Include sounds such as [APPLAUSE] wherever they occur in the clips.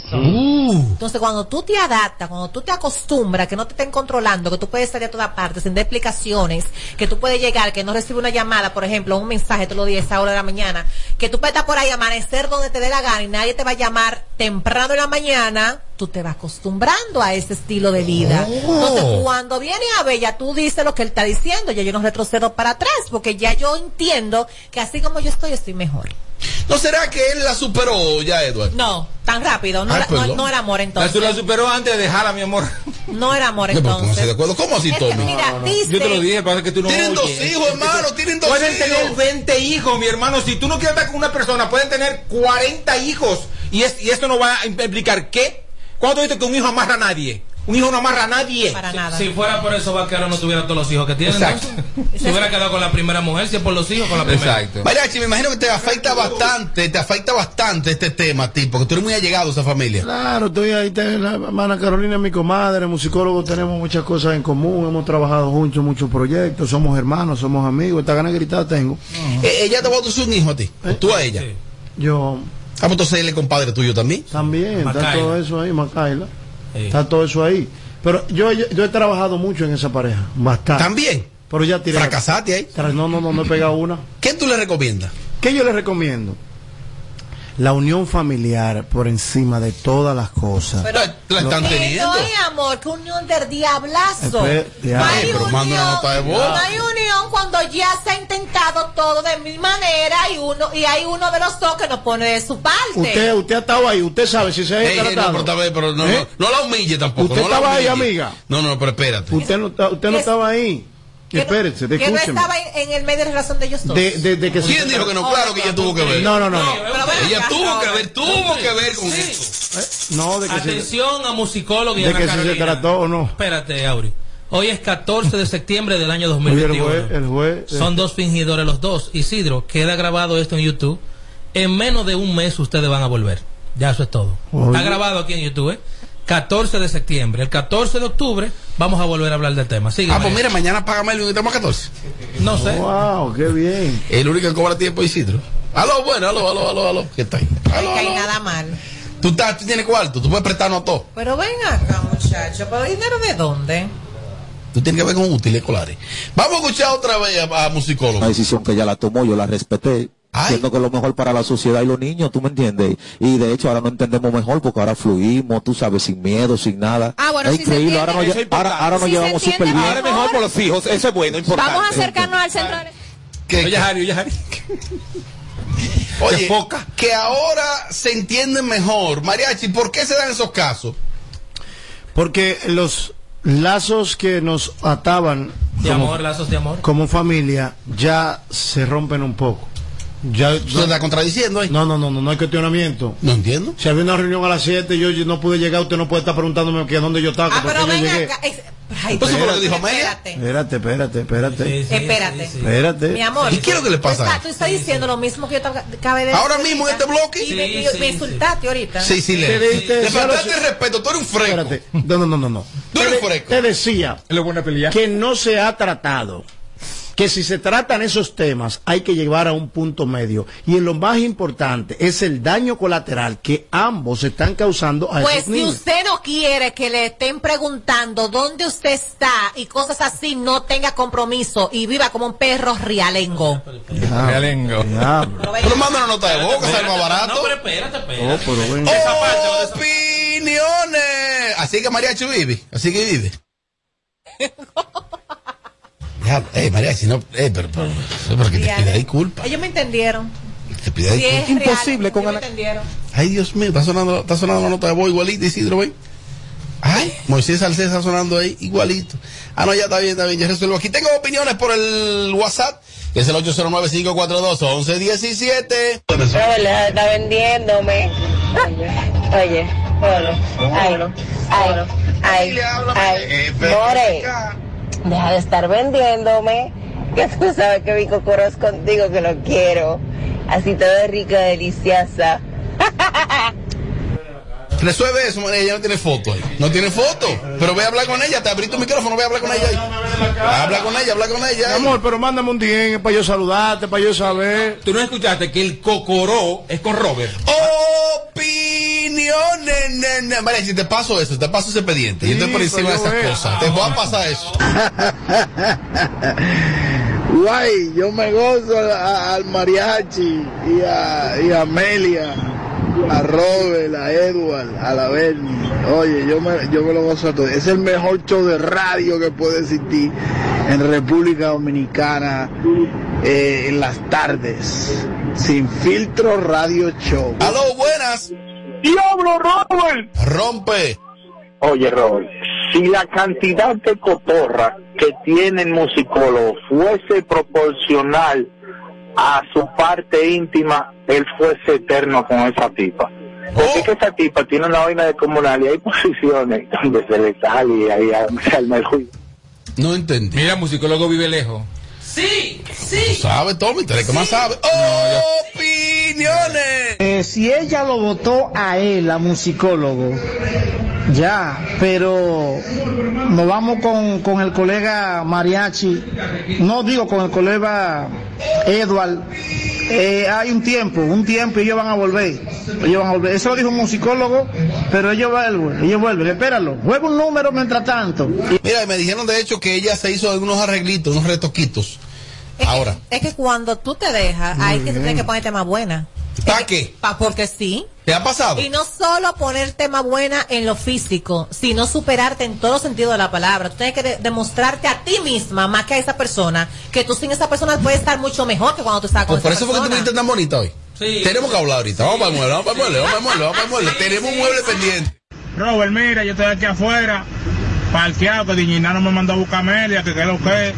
compromiso. Uh. Entonces, cuando tú te adaptas, cuando tú te acostumbras, que no te estén controlando, que tú puedes salir a todas partes sin dar explicaciones, que tú puedes llegar, que no recibe una llamada, por ejemplo, un mensaje todos los días a esa hora de la mañana, que tú puedes estar por ahí, amanecer donde te dé la gana y nadie te va a llamar temprano en la mañana, tú te vas acostumbrando a ese estilo de vida. Entonces, cuando viene a ya tú dices lo que él está diciendo, ya yo no retrocedo para atrás, porque ya yo entiendo que así como yo estoy, estoy mejor. ¿No será que él la superó ya, Edward? No, tan rápido, no, Ay, era- no- perdón. no era amor entonces. la superó antes de dejarla, mi amor. [LAUGHS] No era amor No, entonces. de acuerdo. ¿Cómo así, Es que, Tommy? Yo te lo dije, pasa que tú no Tienen dos hijos, hermano, tienen dos Pueden hijos. tener 20 hijos, mi hermano. Si tú no quieres estar con una persona, pueden tener 40 hijos. Y, es, y esto no va a implicar qué. ¿Cuándo dices que un hijo amarra a nadie? Un hijo no amarra a nadie. Para nada. Si fuera por eso, Vaquero no tuviera todos los hijos que tiene. Exacto. entonces. Se hubiera quedado con la primera mujer, si es por los hijos, con la primera. Exacto. Mariachi, me imagino que te afecta bastante, te afecta bastante este tema a ti, porque tú eres muy allegado a esa familia. Claro, estoy ahí, ten- la hermana Carolina es mi comadre, musicólogos tenemos muchas cosas en común, hemos trabajado juntos muchos proyectos, somos hermanos, somos amigos, esta gana de gritar tengo. Eh, ella te va a un hijo a ti, o tú a ella. Sí. Yo Ah, pues entonces él es compadre tuyo también. también, está todo eso ahí, Macaila, Sí. está todo eso ahí. Pero yo, yo, yo he trabajado mucho en esa pareja, bastante. También. Pero ya tiré. Fracasaste ahí. No, no, no, no he pegado una. ¿Qué tú le recomiendas? ¿Qué yo les recomiendo? La unión familiar por encima de todas las cosas. Pero- la, están Que teniendo. no hay amor, que unión del diablazo. Ya. No hay pero de voz. no hay unión cuando ya se ha intentado todo de mil maneras y uno y hay uno de los dos que no pone de su parte. Usted, usted ha estado ahí, usted sabe si se ha Ey, no, tratado. pero, tal vez, pero no, ¿Eh? no, no la humille tampoco. ¿Usted no estaba ahí, amiga? No, no, pero espérate. Usted no, está- usted no estaba ahí. Que no- Espérese, que no estaba en, en el medio de la relación de ellos dos. De, de- de que se- ¿Quién dijo que no? Claro que ella tuvo que ver. No, no, no. no. Ella acá, tuvo que ver, tuvo que ver con eso. No, de que se, Atención a musicólogos y de que si se trató o no. Espérate, Auri. Hoy es 14 de septiembre del año Oye, el 2021. juez, el juez. eh, Son dos fingidores los dos. Isidro, queda grabado esto en YouTube. En menos de un mes ustedes van a volver. Ya eso es todo. Oye. Está grabado aquí en YouTube. ¿eh? 14 de septiembre. El 14 de octubre vamos a volver a hablar del tema. Sigue. Ah, pues mira, mañana págame el estamos a 14. No sé. Wow, qué bien. El único que cobra tiempo es Isidro. Aló, bueno, aló, aló, aló, aló. ¿Qué está ahí? No Aló, hay aló. nada mal. Tú, estás, tú tienes cuarto, tú puedes prestarnos todo. Pero ven acá, muchacho. ¿Pero dinero de dónde? Tú tienes que ver con útiles escolares. Vamos a escuchar otra vez a, a musicólogo. Una decisión que ella la tomó, yo la respeté. Siendo que es lo mejor para la sociedad y los niños, tú me entiendes. Y de hecho ahora no entendemos mejor porque ahora fluimos, tú sabes, sin miedo, sin nada. Ah, bueno, es se increíble, ahora, entiende. nos, es ahora, ahora llevamos súper bien. Ahora es mejor por los hijos, eso es bueno, importante. Vamos a acercarnos al centro. Que, Oye, Harry, oye, Harry. [LAUGHS] oye, foca. que ahora se entienden mejor. Mariachi, ¿por qué se dan esos casos? Porque los lazos que nos ataban De como, amor, lazos de amor. como familia ya se rompen un poco. Ya, ¿Tú te estás contradiciendo ahí? no, no, no, no, no hay cuestionamiento. No entiendo. Si había una reunión a las 7 yo, yo no pude llegar, usted no puede estar preguntándome que dónde yo estaba. Ah, pero yo ven acá. Es- Ay, Entonces, ¿por lo que dijo? Espérate. Espérate, espérate, espérate. Sí, sí, Espérate. sí, sí. Espérate. Mi amor. ¿Y qué es lo que le pasa Tú a estás, él? tú estás diciendo lo mismo que yo te acabé de Ahora decir mismo en este bloque. Y me, Sí, y sí, me sí. insultaste ahorita. Sí, sí, le. Te faltaste el respeto, tú eres un fresco. Espérate. No, no, no, no. no. Tú eres Te- fresco. Te decía Es lo buena pelea. que no se ha tratado. Que si se tratan esos temas hay que llevar a un punto medio. Y en lo más importante es el daño colateral que ambos están causando a Pues esos si niños. usted no quiere que le estén preguntando dónde usted está y cosas así, no tenga compromiso y viva como un perro rialengo. Realengo. diablo. Pero manda una nota de voz, que sale más barato. No, pero espérate, espérate. Oh, pero. Opiniones. Así que Mariachi vive. Así que vive. [LAUGHS] Ya, eh, Mariachi, no, eh, pero, pero, pero que te pida disculpas. Ellos me entendieron. Te pida Si disculpas. es Imposible real, con ellos me Ana- entendieron. Ay, Dios mío, está sonando, está sonando la nota de voz igualita, Isidro, ¿ven? Ay, Moisés Salcés está sonando ahí igualito. Ah, no, ya está bien, está bien, ya resuelvo. Aquí tengo opiniones por el WhatsApp, que es el 809-542-1117. Hola, está vendiéndome. [LAUGHS] Oye, hola. Ay, ay, ay, ay. More, deja de estar vendiéndome. Que tú sabes que mi cocoro es contigo, que lo quiero. Así todo rica, deliciosa. [LAUGHS] Resuelve eso, ella no tiene foto ahí. No tiene foto. Pero voy a hablar con ella, te abrí tu micrófono, voy a hablar con ella ahí. Habla con ella, habla con ella. Ahí. amor, pero mándame un DM para yo saludarte, para yo saber. Tú no escuchaste que el cocoró es con Robert. Opiniones. Opiniones. María, si te paso eso, te paso ese expediente. yo estoy por encima de esas veo. cosas. Te voy a pasar eso. [LAUGHS] Guay, yo me gozo a- al mariachi y a, y a Amelia, a Robert, a Edward, a la Bernie. Oye, yo me, yo me lo gozo a todo. Es el mejor show de radio que puede existir en República Dominicana eh, en las tardes. Sin filtro radio show. Aló, buenas. ¡Diablo, Robert! Rompe. Oye, Robert, si la cantidad de cotorra que tiene el musicólogo fuese proporcional a su parte íntima, él fuese eterno con esa tipa. Porque es que esa tipa tiene una vaina de comunal y hay posiciones donde se le sale y ahí se arma el juicio. No entendí. Mira, musicólogo vive lejos. Sí, sí. sabes, Tommy, tú eres que más sabe. Opiniones. Eh, si ella lo votó a él, a musicólogo, ya, pero nos vamos con, con el colega Mariachi, no digo con el colega Edward, eh, hay un tiempo, un tiempo y ellos van a volver, ellos van a volver, eso lo dijo un musicólogo, pero ellos vuelven, ellos vuelven, espéralo, juega un número mientras tanto. Mira, me dijeron de hecho que ella se hizo unos arreglitos, unos retoquitos. Es Ahora. Que, es que cuando tú te dejas, hay que tener que ponerte más buena. ¿Para qué? Pa, porque sí. ¿Te ha pasado? Y no solo ponerte más buena en lo físico, sino superarte en todo sentido de la palabra. Tú tienes que de- demostrarte a ti misma, más que a esa persona, que tú sin esa persona puedes estar mucho mejor que cuando tú estás con Pues por esa eso fue que tú persona. viniste tan bonita hoy. Sí. Tenemos que hablar ahorita. Vamos para el mueble, vamos para el mueble, vamos para el mueble, vamos para el mueble. Tenemos un mueble pendiente. Robert, mira, yo estoy aquí afuera, parqueado, que Diñina no me mandó a buscar a Amelia, que qué es lo que es,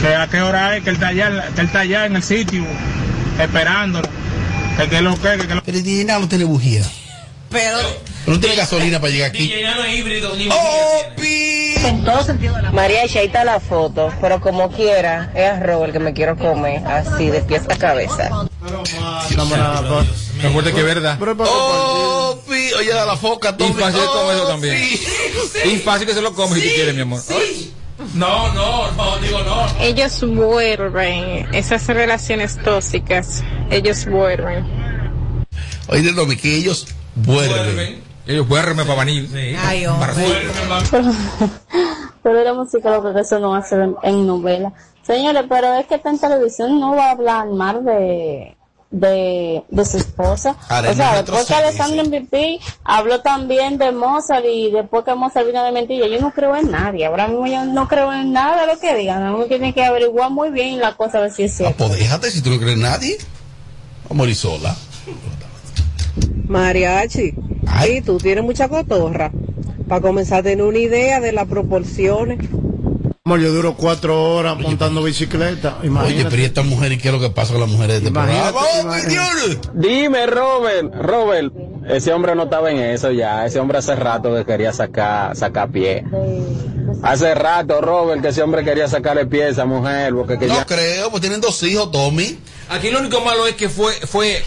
que a qué hora es, que él está allá, que él está allá en el sitio, esperándolo, que qué es lo que que qué es lo Pero Dina no tiene bujía. Pero No tiene gasolina para llegar aquí. No es híbrido ni Opi. en todo sentido de la María, ahí está la foto, pero como quiera, es a Robert que me quiero comer, así de pies a cabeza. Recuerde que es verdad. Opi. Oye, da la foca, Tommy. Y fácil de comer eso también. Opi. Y fácil que se lo come si tú quieres, mi amor. No, no, no, digo no. Ellos vuelven, esas relaciones tóxicas, ellos vuelven. Oye, Tommy, que ellos vuelven. Vuelven. Ellos vuelven para venir. Sí. Ay, hombre. Pero era musicólogo que eso no va a ser en, en novela. Señores, pero es que está en televisión no va a hablar mal de, de, de su esposa. Ahora, o sea, después que Alessandro sí. MVP habló también de Mozart y después que Mozart vino de mentira, yo no creo en nadie. Ahora mismo yo no creo en nada de lo que digan. Uno tiene que averiguar muy bien la cosa a ver si es Ah, cierto. pues déjate si tú no crees en nadie. Vamos a morir sola. Mariachi, Ay. y tú tienes mucha cotorra. Para comenzar a tener una idea de las proporciones. Amor, yo duro cuatro horas montando bicicleta. Oye, pero ¿y estas mujeres qué es lo que pasa con las mujeres de este. Dime, Robert, Robert, ese hombre no estaba en eso ya, ese hombre hace rato que quería sacar, sacar pie. Hace rato, Robert, que ese hombre quería sacarle pie a esa mujer, porque que No ya... creo, pues tienen dos hijos, Tommy. Aquí lo único malo es que fue, fue,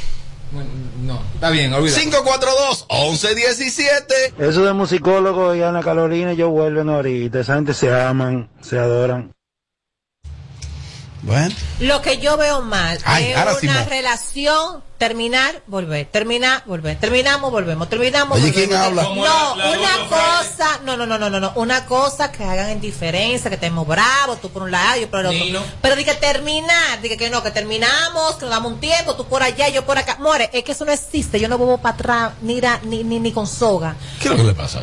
bueno, está bien, olvida. 542-1117. Eso de musicólogo y Ana Carolina, yo vuelven ahorita. Esa gente se aman, se adoran. Bueno, Lo que yo veo mal Ay, es ahora una sí, relación, terminar, volver, terminar, volver, terminamos, volvemos, terminamos, Oye, volvemos. ¿quién habla? No, la- la una cosa, no, no, no, no, no, no, una cosa que hagan en diferencia, que estemos bravos, tú por un lado, yo por el otro. Nino. Pero di que terminar, di que, que no, que terminamos, que nos damos un tiempo, tú por allá, yo por acá. More, es que eso no existe, yo no vuelvo para atrás, ni, ni, ni, ni con soga. ¿qué es lo que le pasa?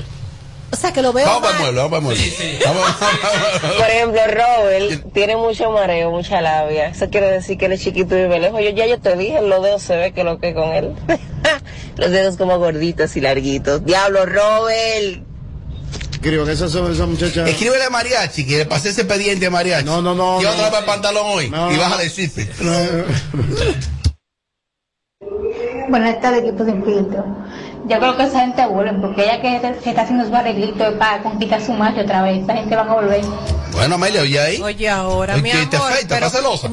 O sea, que lo veo Vamos para el mal. mueble, vamos para el mueble. Sí, sí. Vamos, vamos, vamos. Por ejemplo, Robert tiene mucho mareo, mucha labia. Eso quiere decir que él es chiquito y lejos. Yo ya yo te dije, los dedos se ve que lo que con él. [LAUGHS] los dedos como gorditos y larguitos. Diablo, Robert. Creo que esas son esas muchachas. Escríbele a Mariachi, que le pasé ese expediente a Mariachi. No, no, no, Y no. otra vez el pantalón hoy. No, y no. baja de cifre. Buenas tardes, equipo de filtro. Yo creo que esa gente vuelve, porque ella que se está haciendo su arreglito para conquistar su macho otra vez, esa gente van a volver. Bueno, Amelia, oye ahí. Oye, ahora, Oye, mi ¿qué te amor, afecta? pero- ¿Estás celosa?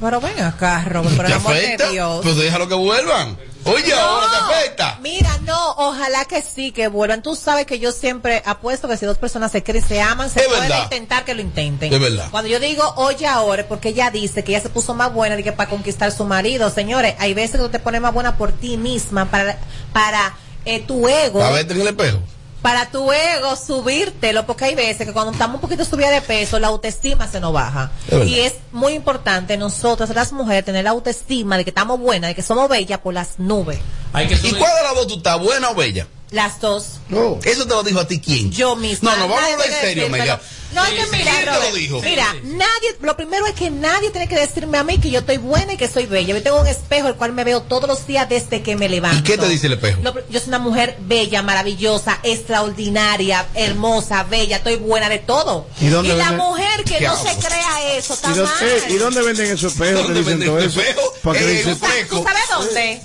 Pero ven acá, Robert, por el ¿Te amor afecta? de Dios. Pues déjalo que vuelvan. Oye, ahora te afecta. Mira, no, ojalá que sí, que vuelvan. Tú sabes que yo siempre apuesto que si dos personas se quieren, se aman, se Es puede verdad. intentar que lo intenten. Es verdad. Cuando yo digo oye ahora, porque ella dice que ella se puso más buena de que para conquistar su marido. Señores, hay veces que tú te pones más buena por ti misma para, para eh, tu ego A verte en el espejo. Para tu ego subírtelo, porque hay veces que cuando estamos un poquito subida de peso, la autoestima se nos baja. Es y es muy importante nosotras, las mujeres, tener la autoestima de que estamos buenas, de que somos bellas por las nubes. ¿Y cuál de las dos tú estás, buena o bella? Las dos. No. ¿Eso te lo dijo a ti quién? Yo misma. No, no, vamos a hablar en serio. Mega. No, es que Sí, mira, ¿quién te lo Robert, dijo? mira, nadie, lo primero es que nadie tiene que decirme a mí que yo estoy buena y que soy bella. Yo tengo un espejo el cual me veo todos los días desde que me levanto. ¿Y qué te dice el espejo? Lo- yo soy una mujer bella, maravillosa, extraordinaria, hermosa, bella, estoy buena de todo. ¿Y dónde la venden- mujer que ¿Qué no se crea eso, está ¿Y dónde, mal. eh, ¿Y dónde venden esos espejos? ¿Dónde venden todo eso. qué Eh. ¿Tú sabes dónde?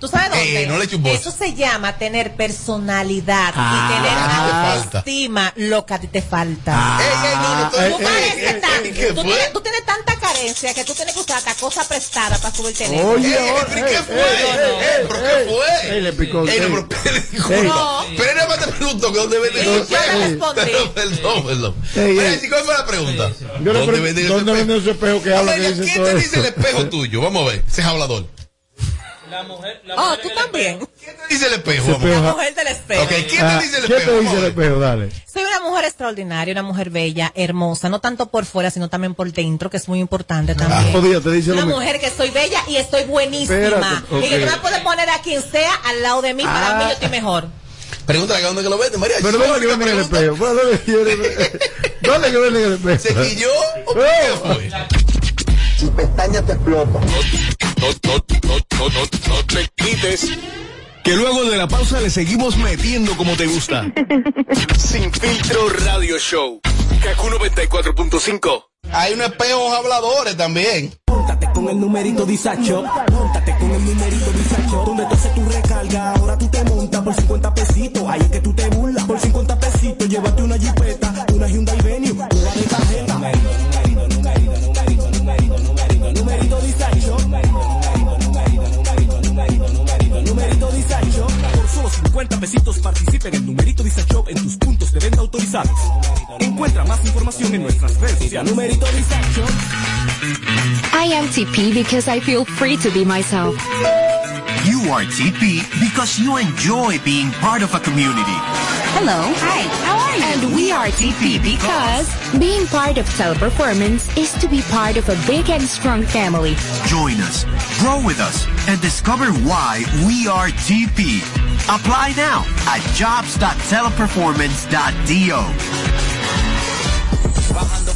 ¿Tú sabes dónde? Eh, no le. Eso se llama tener personalidad Ah, y tener a ti te falta. autoestima, lo que a ti te falta. Ah, Tú tienes- tanta carencia que tú tienes que usar hasta cosa prestada para subirte en eso. Oye, ¿qué fue? ¿Pero qué fue? Ey, le picó. Ey, ey. no, pero. Pero él nada más te preguntó que dónde venden Sí, los yo le espejos. respondí. Perdón, perdón. Ey, Pero, ey. ¿y ¿Cuál fue la pregunta? Yo le ¿Dónde venden ¿Dónde esos venden esos espejos que dicen ¿Qué te dice el espejo tuyo? Vamos a ver, ese es hablador. Oh, tú también. ¿Qué te dice el espejo? Espejo- La mujer del espejo. Ok, ¿qué Ah, te dice el ¿Qué espejo? te Vamos dice a el espejo? Dale. Soy una mujer extraordinaria, una mujer bella, hermosa, no tanto por fuera, sino también por dentro, que es muy importante también. Te dice lo una mismo. mujer que soy bella y estoy buenísima. Espérate, Y que tú me puedes poner a quien sea al lado de mí, para Ah. mí yo estoy mejor. Pregúntale a dónde que lo venden, María. Pero ¿dónde que venden el espejo? [LAUGHS] ¿Dónde que venden- ¿Dónde que venden el espejo? ¿Se quilló o qué fue? Tu pestaña te explota. No, no, no, no, no, no te quites. Que luego de la pausa le seguimos metiendo como te gusta. [LAUGHS] Sin filtro radio show. Kaku 94.5. Hay unos espejos habladores también. Móntate con el numerito disacho. Móntate con el numerito disacho. Donde tú haces tu recarga, ahora tú te montas por 50 pesitos. Ahí es que tú te burlas. Por 50 pesitos, llévate una en el numerito disacho en tus puntos de venta autorizados. Encuentra más información en nuestras redes sociales. Numerito disacho. I am TP because I feel free to be myself. You are TP because you enjoy being part of a community. Hello. Hi. How are you? And we are TP because being part of Teleperformance is to be part of a big and strong family. Join us, grow with us, and discover why we are TP. Apply now at jobs.teleperformance.do.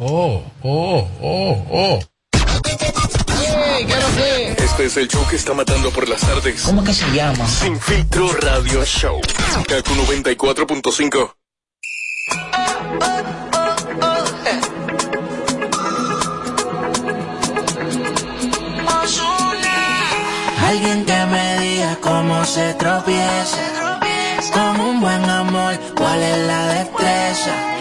Oh, oh, oh, oh. Este es el show que está matando por las tardes. ¿Cómo que se llama? Sin filtro radio show. Kaku 94.5. Alguien que me diga cómo se tropieza. Con un buen amor, cuál es la destreza.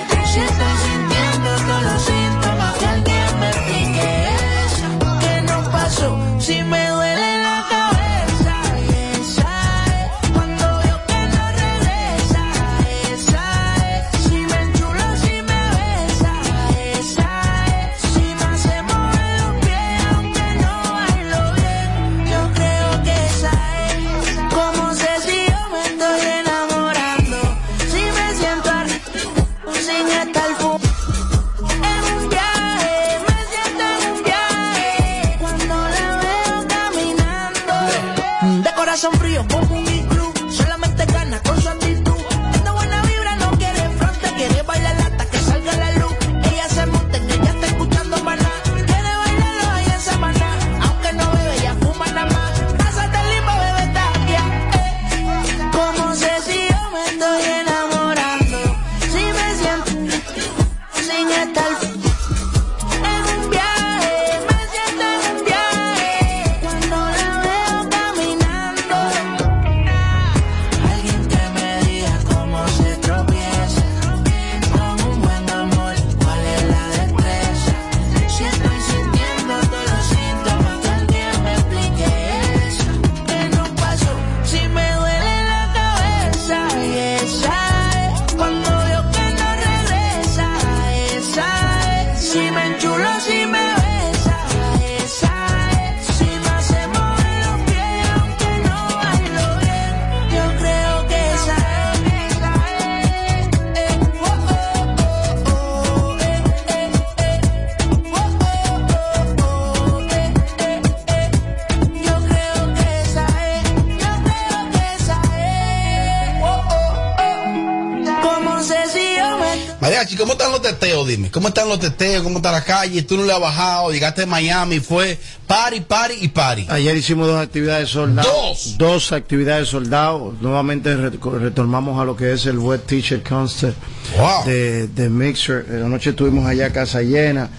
¿Cómo están los teteos? ¿Cómo está la calle? Tú no le has bajado, llegaste a Miami, fue party, party y party. Ayer hicimos dos actividades soldados. Dos. Dos actividades soldados. Nuevamente re- retomamos a lo que es el Web Teacher Concert Wow. de, de Mixer. Eh, Anoche estuvimos allá casa llena.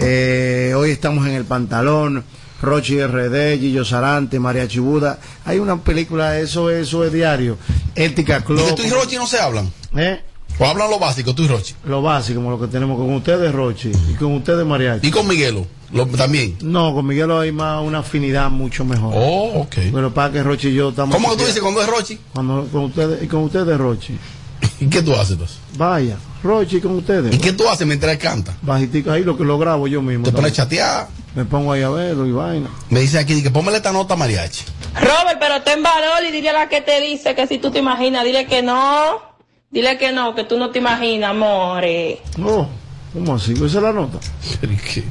Eh, hoy estamos en el pantalón. Rochi RD, Gillo Sarante, María Chibuda. Hay una película, eso, eso es diario. Ética ¿Y Club. que tú y Rochi no se hablan? ¿Eh? ¿O hablan lo básico, tú y Rochi? Lo básico, como lo que tenemos con ustedes, Rochi, y con ustedes, Mariachi. ¿Y con Miguelo? Lo- también. No, con Miguel hay más una afinidad mucho mejor. Oh, ok. Pero para que Rochi y yo estamos. ¿Cómo que tú dices cuando es Rochi? Cuando con ustedes, y con ustedes, Rochi. [LAUGHS] ¿Y qué tú haces, pues? Vaya, Rochi con ustedes. ¿Y qué tú haces mientras él canta? Bajitico, ahí lo que lo grabo yo mismo. Te pones chatear. Me pongo ahí a verlo y vaina. Me dice aquí que póngale esta nota a Mariachi. Robert, pero ten valor y dile a la que te dice que si tú te imaginas, dile que no. Dile que no, que tú no te imaginas, amore. No, ¿cómo así? ¿Esa es la nota?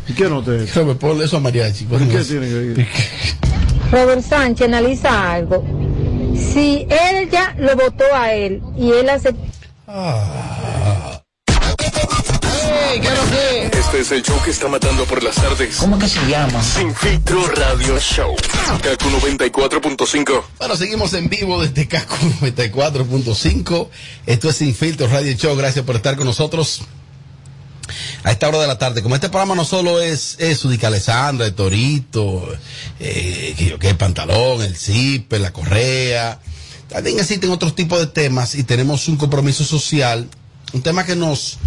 ¿Y qué nota es? [LAUGHS] me ponle eso a Mariachi. ¿Por qué tiene que ir? Robert Sánchez analiza algo. Si él ya lo votó a él y él aceptó. Este es el show que está matando por las tardes. ¿Cómo que se llama? Sin filtro radio show. Kaku 94.5. Bueno, seguimos en vivo desde KQ 94.5. Esto es Sin Filtro Radio Show. Gracias por estar con nosotros a esta hora de la tarde. Como este programa no solo es eso, de Alessandra, el Torito, eh, que yo que el pantalón, el zip, la correa. También existen otros tipos de temas y tenemos un compromiso social. Un tema que nos,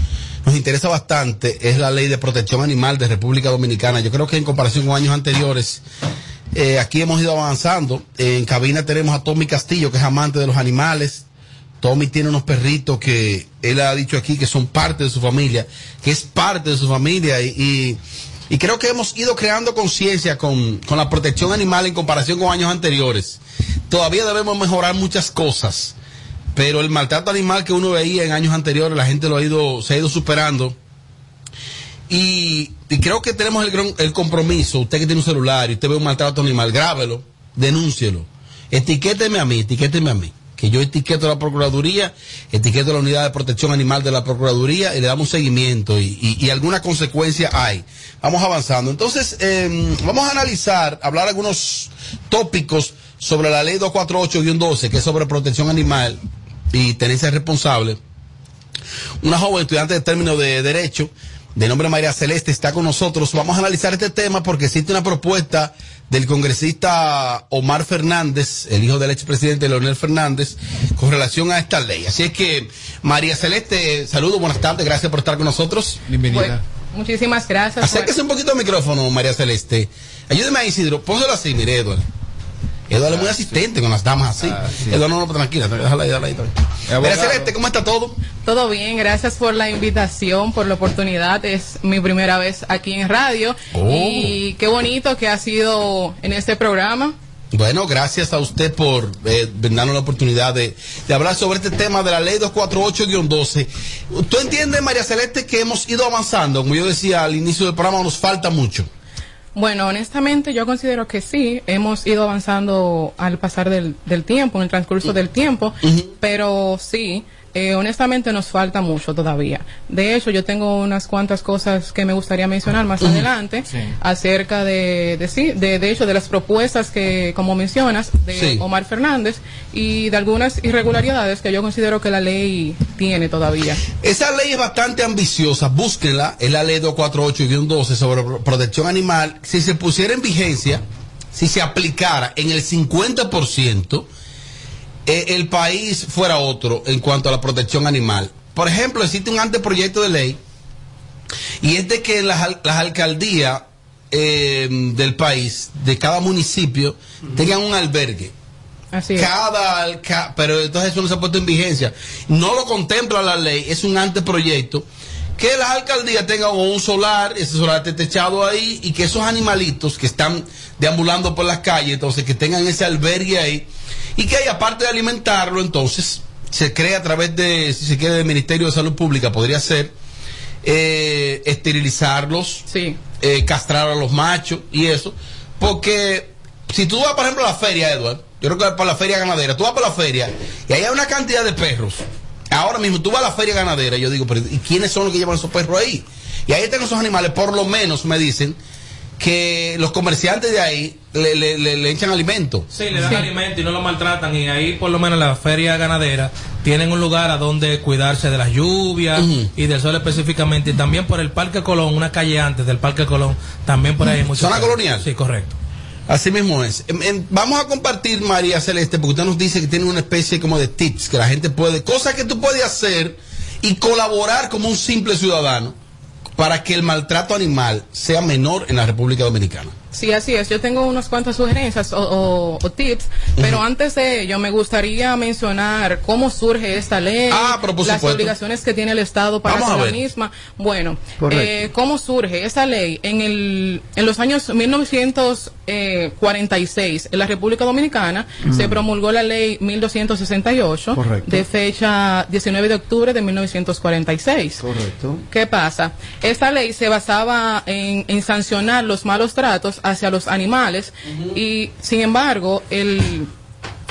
nos interesa bastante es la ley de protección animal de República Dominicana. Yo creo que en comparación con años anteriores, eh, aquí hemos ido avanzando. En cabina tenemos a Tommy Castillo, que es amante de los animales. Tommy tiene unos perritos que él ha dicho aquí que son parte de su familia, que es parte de su familia y, y- creo que hemos ido creando conciencia con, con la protección animal en comparación con años anteriores. Todavía debemos mejorar muchas cosas, pero el maltrato animal que uno veía en años anteriores, la gente lo ha ido, se ha ido superando. Y, creo que tenemos el, compromiso, usted que tiene un celular y usted ve un maltrato animal, grábelo, denúncielo. Etiquéteme a mí, etiquéteme a mí. Que yo etiqueto a la Procuraduría, etiqueto a la Unidad de Protección Animal de la Procuraduría y le damos seguimiento y, y- alguna consecuencia hay. Vamos avanzando. Entonces, eh, vamos a analizar, hablar algunos tópicos sobre la ley 248-12, que es sobre protección animal y tenencia responsable. Una joven estudiante de término de Derecho, de nombre María Celeste, está con nosotros. Vamos a analizar este tema porque existe una propuesta del congresista Omar Fernández, el hijo del expresidente Leonel Fernández, con relación a esta ley. Así es que, María Celeste, saludos, buenas tardes, gracias por estar con nosotros. Bueno, muchísimas gracias. Acérquese un poquito al micrófono, María Celeste. Ayúdeme a Isidro, pónselo así, mire, Eduardo. Eduardo es muy asistente con las damas así. Eduardo, no, no, tranquila, déjala ahí, déjala ahí. María abogado. Celeste, ¿cómo está todo? Todo bien, gracias por la invitación, por la oportunidad. Es mi primera vez aquí en radio Oh. y qué bonito que ha sido en este programa. Bueno, gracias a usted por eh, darnos la oportunidad de, de hablar sobre este tema de la ley 248-12. ¿Tú entiendes, María Celeste, que hemos ido avanzando? Como yo decía al inicio del programa, nos falta mucho. Bueno, honestamente yo considero que sí, hemos ido avanzando al pasar del, del tiempo, en el transcurso del tiempo, pero sí, eh, honestamente nos falta mucho todavía. De hecho, yo tengo unas cuantas cosas que me gustaría mencionar más adelante acerca de, de sí, de, de hecho, de las propuestas que, como mencionas, de Sí. Omar Fernández y de algunas irregularidades que yo considero que la ley tiene todavía. Esa ley es bastante ambiciosa, búsquenla, es la ley 248-12 sobre pro- protección animal. Si se pusiera en vigencia, si se aplicara en el 50%, eh, el país fuera otro en cuanto a la protección animal. Por ejemplo, existe un anteproyecto de ley y es de que las, las alcaldías eh, del país, de cada municipio, tengan un albergue. Así es. Cada, alca- pero entonces eso no se ha puesto en vigencia. No lo contempla la ley, es un anteproyecto. Que las alcaldías tengan un solar, ese solar esté techado ahí, y que esos animalitos que están deambulando por las calles, entonces que tengan ese albergue ahí, y que ahí, aparte de alimentarlo, entonces se crea a través de, si se quiere, del Ministerio de Salud Pública, podría ser, eh, esterilizarlos, eh, castrar a los machos y eso, porque si tú vas, por ejemplo, a la feria, Edward, yo creo que para la feria ganadera, tú vas para la feria y ahí hay una cantidad de perros Ahora mismo tú vas a la feria ganadera y yo digo, pero ¿y quiénes son los que llevan esos perros ahí? Y ahí están esos animales, por lo menos me dicen que los comerciantes de ahí le, le, le- le echan alimento. Sí, le dan alimento y no lo maltratan. Y ahí, por lo menos, la feria ganadera tienen un lugar a donde cuidarse de las lluvias y del sol específicamente. Y también por el Parque Colón, una calle antes del Parque Colón, también por ahí hay muchos. ¿Zona colonial? Sí, correcto. Así mismo es. Em, em, vamos a compartir, María Celeste, porque usted nos dice que tiene una especie como de tips que la gente puede, cosas que tú puedes hacer y colaborar como un simple ciudadano para que el maltrato animal sea menor en la República Dominicana. Sí, así es. Yo tengo unas cuantas sugerencias o, o- o tips, pero antes de ello me gustaría mencionar cómo surge esta ley, Ah, pero por las supuesto. obligaciones que tiene el Estado para Vamos a la misma. Bueno, eh, ¿cómo surge esta ley? En, el, en los años 1946, en la República Dominicana, se promulgó la ley 1268, Correcto. de fecha 19 de octubre de 1946. Correcto. ¿Qué pasa? Esta ley se basaba en, en sancionar los malos tratos hacia los animales y, sin embargo, el,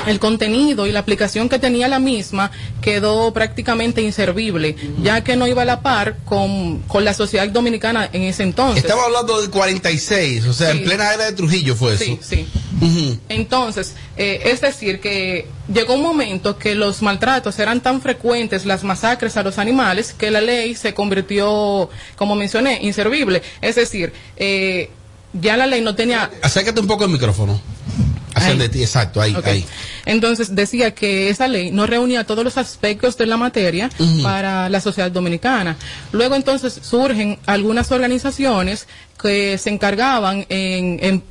el contenido y la aplicación que tenía la misma quedó prácticamente inservible, ya que no iba a la par con, con la sociedad dominicana en ese entonces. Estaba hablando del 46, o sea, en plena era de Trujillo fue eso. Sí, sí. Entonces, eh, es decir, que llegó un momento que los maltratos eran tan frecuentes, las masacres a los animales, que la ley se convirtió, como mencioné, inservible. Es decir, eh, ya la ley no tenía Acércate un poco el micrófono. De ti, exacto, ahí, ahí. Entonces decía que esa ley no reunía todos los aspectos de la materia para la sociedad dominicana. Luego entonces surgen algunas organizaciones que se encargaban en, en-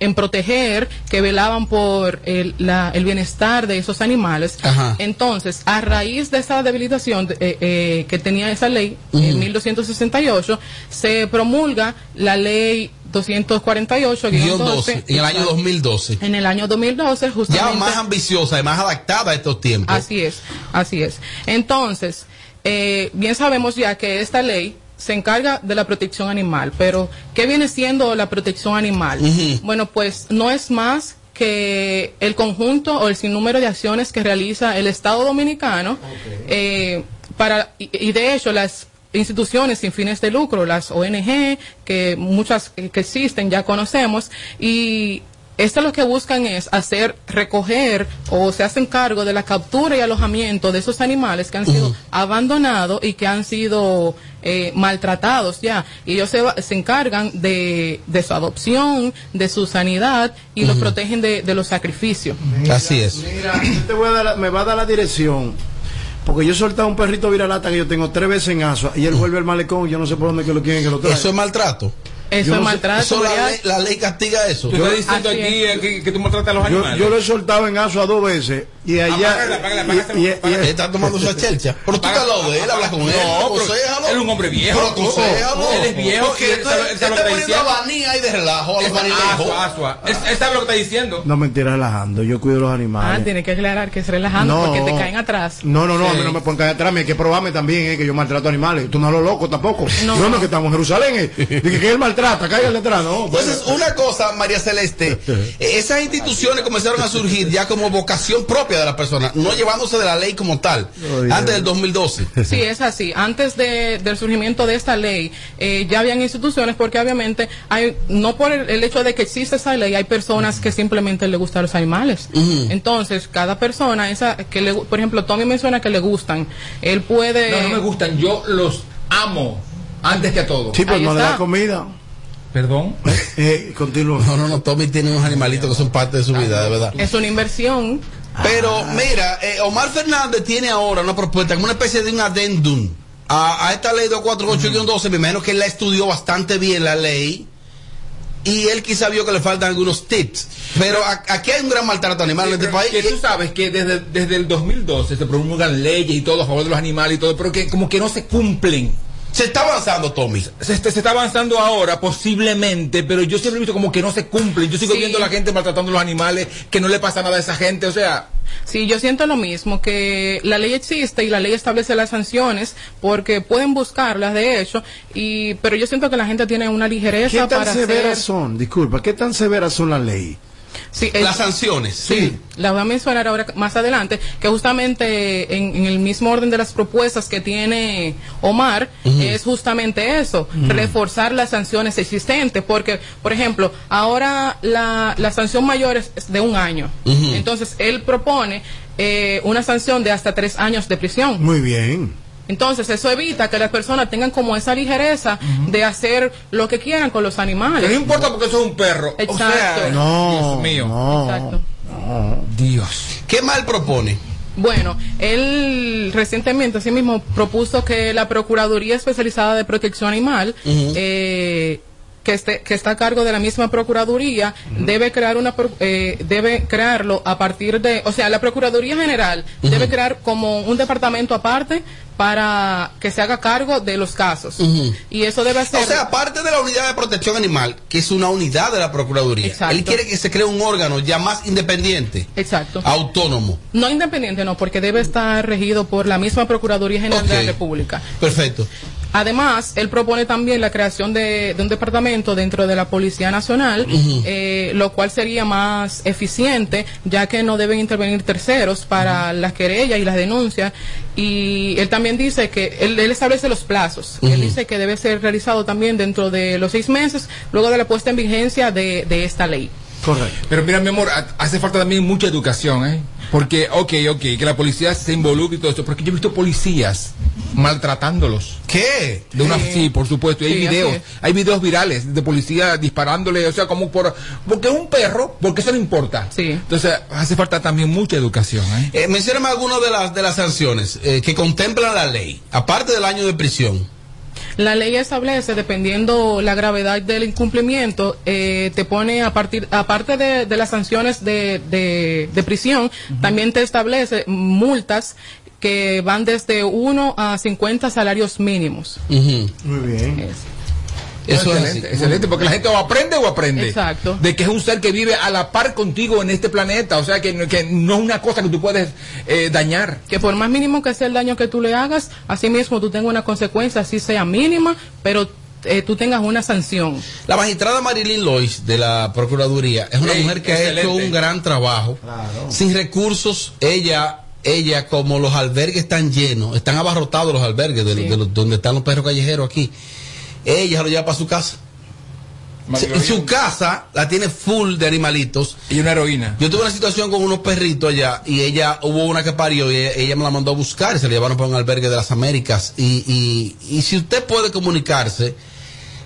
en proteger, que velaban por el, la- el bienestar de esos animales. Ajá. Entonces, a raíz de esa debilitación eh, eh, que tenía esa ley en Ujú. 1268, se promulga la ley 248 Guión 12, en el año 2012. en el año 2012, justamente. Ya más ambiciosa y más adaptada a estos tiempos. Así es, así es. Entonces, eh, bien sabemos ya que esta ley se encarga de la protección animal, pero ¿qué viene siendo la protección animal? Bueno, pues no es más que el conjunto o el sinnúmero de acciones que realiza el Estado Dominicano eh, para y, y de hecho las instituciones sin fines de lucro, las ONG, que muchas que existen ya conocemos, y esto lo que buscan es hacer, recoger o se hacen cargo de la captura y alojamiento de esos animales que han sido abandonados y que han sido eh, maltratados ya. Y ellos se, va- se encargan de, de su adopción, de su sanidad y los protegen de, de los sacrificios. Así es. Mira, yo te voy a dar la- me va a dar la dirección. Porque yo he soltado un perrito viralata que yo tengo tres veces en Asua y él vuelve al malecón. Yo no sé por dónde que lo quieren que lo traigan. Eso es maltrato. Eso Yo es no maltrato. Eso la ley, la ley castiga eso. Tú estás diciendo aquí es. eh, que, que tú maltratas a los Yo, animales. yo lo he soltado en Asua dos veces y allá. Y- y- y-. Está tomando su chelcha. Pero tú te de él, habla con él. No, él es un hombre viejo. Pero aconsejalo. Él es viejo Porque y él tú- sabe- lo está que está poniendo diciendo. ahí de relajo a los. Él, sabe lo que está diciendo. No mentira, relajando. Yo cuido los Ah, animales. tiene que aclarar que es relajando No. porque te caen atrás. No, no, no, a mí no me pueden caer atrás, me hay que probarme también, eh, que yo maltrato animales. Tú no lo loco tampoco. No. No, que estamos en Jerusalén, eh. [LAUGHS] Dije que él maltrata, cállale atrás, no. Entonces, una cosa, María Celeste, [LAUGHS] esas instituciones comenzaron a surgir ya como vocación propia de las personas, no llevándose de la ley como tal, antes del 2012. Sí, es así. Antes de- del surgimiento de esta ley, eh, ya habían instituciones porque obviamente hay, no por el, el hecho de que existe esa ley, hay personas que simplemente le gustan los animales. Entonces, cada persona, esa que le, por ejemplo, Tommy menciona que le gustan, él puede... No, no me gustan. Yo los amo antes que a todos. Sí, pues Ahí no le da comida. Perdón. Eh, continúa. No, no, no, Tommy tiene unos animalitos que son parte de su vida, de verdad. Es una inversión. Pero mira, eh, Omar Fernández tiene ahora una propuesta, como una especie de un adendum a, a esta ley 248-12. Me imagino que él la estudió bastante bien la ley y él quizá vio que le faltan algunos tips. Pero aquí hay un gran maltrato animal en este país. Que tú sabes que desde, desde el 2012 se promulgan leyes y todo a favor de los animales y todo, pero que como que no se cumplen. Se está avanzando, Tommy. Se, está- se está avanzando ahora, posiblemente, pero yo siempre he visto como que no se cumplen. Yo sigo Sí. viendo a la gente maltratando a los animales, que no le pasa nada a esa gente, o sea, Sí, yo siento lo mismo, que la ley existe y la ley establece las sanciones porque pueden buscarlas, de hecho, y pero yo siento que la gente tiene una ligereza ¿Qué tan para severas hacer... son? Disculpa, ¿qué tan severas son las leyes? Sí, Las sanciones. Sí, la voy a mencionar ahora más adelante, que justamente en, en el mismo orden de las propuestas que tiene Omar, es justamente eso, reforzar las sanciones existentes, porque, por ejemplo, ahora la, la sanción mayor es de un año. Entonces, él propone eh, una sanción de hasta tres años de prisión. Muy bien. Entonces, eso evita que las personas tengan como esa ligereza de hacer lo que quieran con los animales. No importa porque eso es un perro. Exacto. O sea, No, Dios mío. Exacto. Dios. ¿Qué mal propone? Bueno, él recientemente asimismo propuso que la Procuraduría Especializada de Protección Animal, eh, que, esté, que está a cargo de la misma Procuraduría, debe crear una eh, debe crearlo a partir de, o sea, la Procuraduría General debe crear como un departamento aparte para que se haga cargo de los casos. Y eso debe ser O sea, aparte de la unidad de protección animal, que es una unidad de la Procuraduría, Exacto. él quiere que se cree un órgano ya más independiente, Exacto. autónomo. No independiente, no, porque debe estar regido por la misma Procuraduría General de la República. Perfecto. Además, él propone también la creación de, de un departamento dentro de la Policía Nacional, eh, lo cual sería más eficiente, ya que no deben intervenir terceros para las querellas y las denuncias. Y él también dice que él, él establece los plazos. Él dice que debe ser realizado también dentro de los seis meses, luego de la puesta en vigencia de, de esta ley. Correcto. Pero mira, mi amor, ha- hace falta también mucha educación, ¿eh? Porque, ok, ok, que la policía se involucre y todo eso, porque yo he visto policías maltratándolos. ¿Qué? De una, sí, por supuesto, y hay Sí, videos, hay videos virales de policía disparándole, o sea, como por, porque es un perro, porque eso no importa. Sí. Entonces, hace falta también mucha educación, ¿eh? Eh, algunas de las, de las sanciones eh, que contempla la ley, aparte del año de prisión. La ley establece, dependiendo la gravedad del incumplimiento, eh, te pone a partir, aparte de, de las sanciones de, de, de prisión, también te establece multas que van desde 1 a 50 salarios mínimos. Muy bien. Eso es excelente, así. excelente, porque la gente o aprende o aprende. Exacto. De que es un ser que vive a la par contigo en este planeta, o sea, que, no- que no es una cosa que tú puedes eh, dañar. Que por más mínimo que sea el daño que tú le hagas, así mismo tú tengas una consecuencia, así sea mínima, pero eh, tú tengas una sanción. La magistrada Marilyn Lois de la Procuraduría es una Ey, mujer que ha hecho un gran trabajo. Sin recursos, ella, ella, como los albergues están llenos, están abarrotados los albergues de, los- de los- donde están los perros callejeros aquí, ella lo lleva para su casa. En su casa la tiene full de animalitos. Y una heroína. Yo tuve una situación con unos perritos allá y ella, hubo una que parió y ella, ella me la mandó a buscar y se la llevaron para un albergue de las Américas. Y, y, y si usted puede comunicarse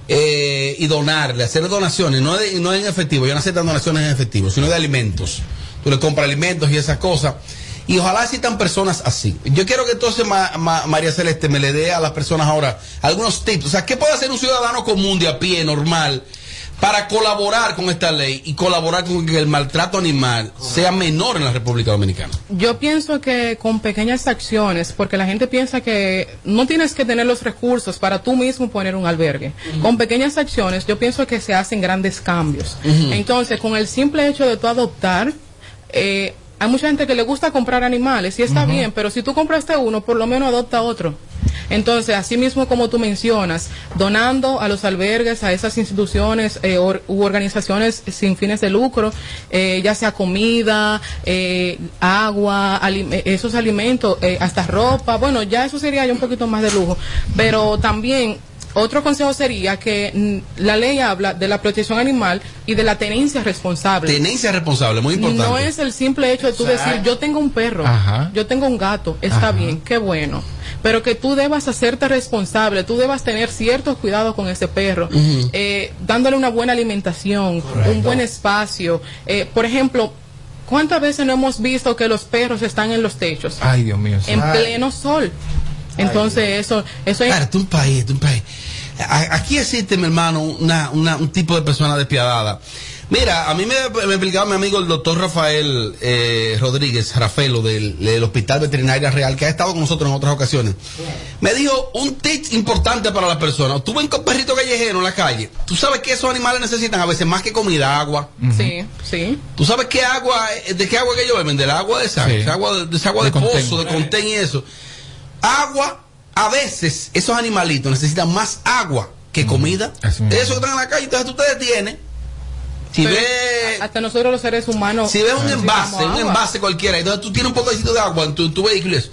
eh, y donarle, hacer donaciones, no, de- no en efectivo, yo no aceptan donaciones en efectivo, sino de alimentos. Tú le compras alimentos y esas cosas. Y ojalá existan personas así. Yo quiero que entonces Ma- Ma- María Celeste me le dé a las personas ahora algunos tips. O sea, ¿qué puede hacer un ciudadano común de a pie, normal, para colaborar con esta ley y colaborar con que el maltrato animal sea menor en la República Dominicana? Yo pienso que con pequeñas acciones, porque la gente piensa que no tienes que tener los recursos para tú mismo poner un albergue. Con pequeñas acciones, yo pienso que se hacen grandes cambios. Entonces, con el simple hecho de tú adoptar, eh, hay mucha gente que le gusta comprar animales y está bien, pero si tú compraste uno, por lo menos adopta otro. Entonces, así mismo como tú mencionas, donando a los albergues, a esas instituciones eh, or- u organizaciones sin fines de lucro, eh, ya sea comida, eh, agua, ali- eh, esos alimentos, eh, hasta ropa, bueno, ya eso sería ya un poquito más de lujo, pero también otro consejo sería que mm, la ley habla de la protección animal y de la tenencia responsable. Tenencia responsable, muy importante. No es el simple hecho de tú decir, yo tengo un perro, Ajá. yo tengo un gato, está Ajá. bien, qué bueno. Pero que tú debas hacerte responsable, tú debas tener ciertos cuidados con ese perro, eh, dándole una buena alimentación, un buen espacio. Eh, por ejemplo, ¿cuántas veces no hemos visto que los perros están en los techos? Ay, Dios mío. sí. En pleno sol. Entonces, eso, eso es... Claro, un país, un país. A- Aquí existe, mi hermano, una, una- un tipo de persona despiadada. Mira, a mí me, me explicaba mi amigo el doctor Rafael eh, Rodríguez, Rafelo, del, del Hospital Veterinaria Real, que ha estado con nosotros en otras ocasiones. Me dijo un tip importante para la persona. Tú ven con perrito callejero en la calle. Tú sabes que esos animales necesitan a veces más que comida, agua. Sí, sí. ¿Tú sabes qué agua, de qué agua que ellos beben? Del agua de esa, Sí. esa agua de, de agua de, De contén. pozo, de contén y eso. Agua, a veces esos animalitos necesitan más agua que comida. Así mismo. Eso que están en la calle, entonces tú te detienes Si Pero ve hasta nosotros los seres humanos. Si ves un envase, un agua. envase cualquiera, entonces tú tienes un poquito de agua en tu, tu vehículo, y eso.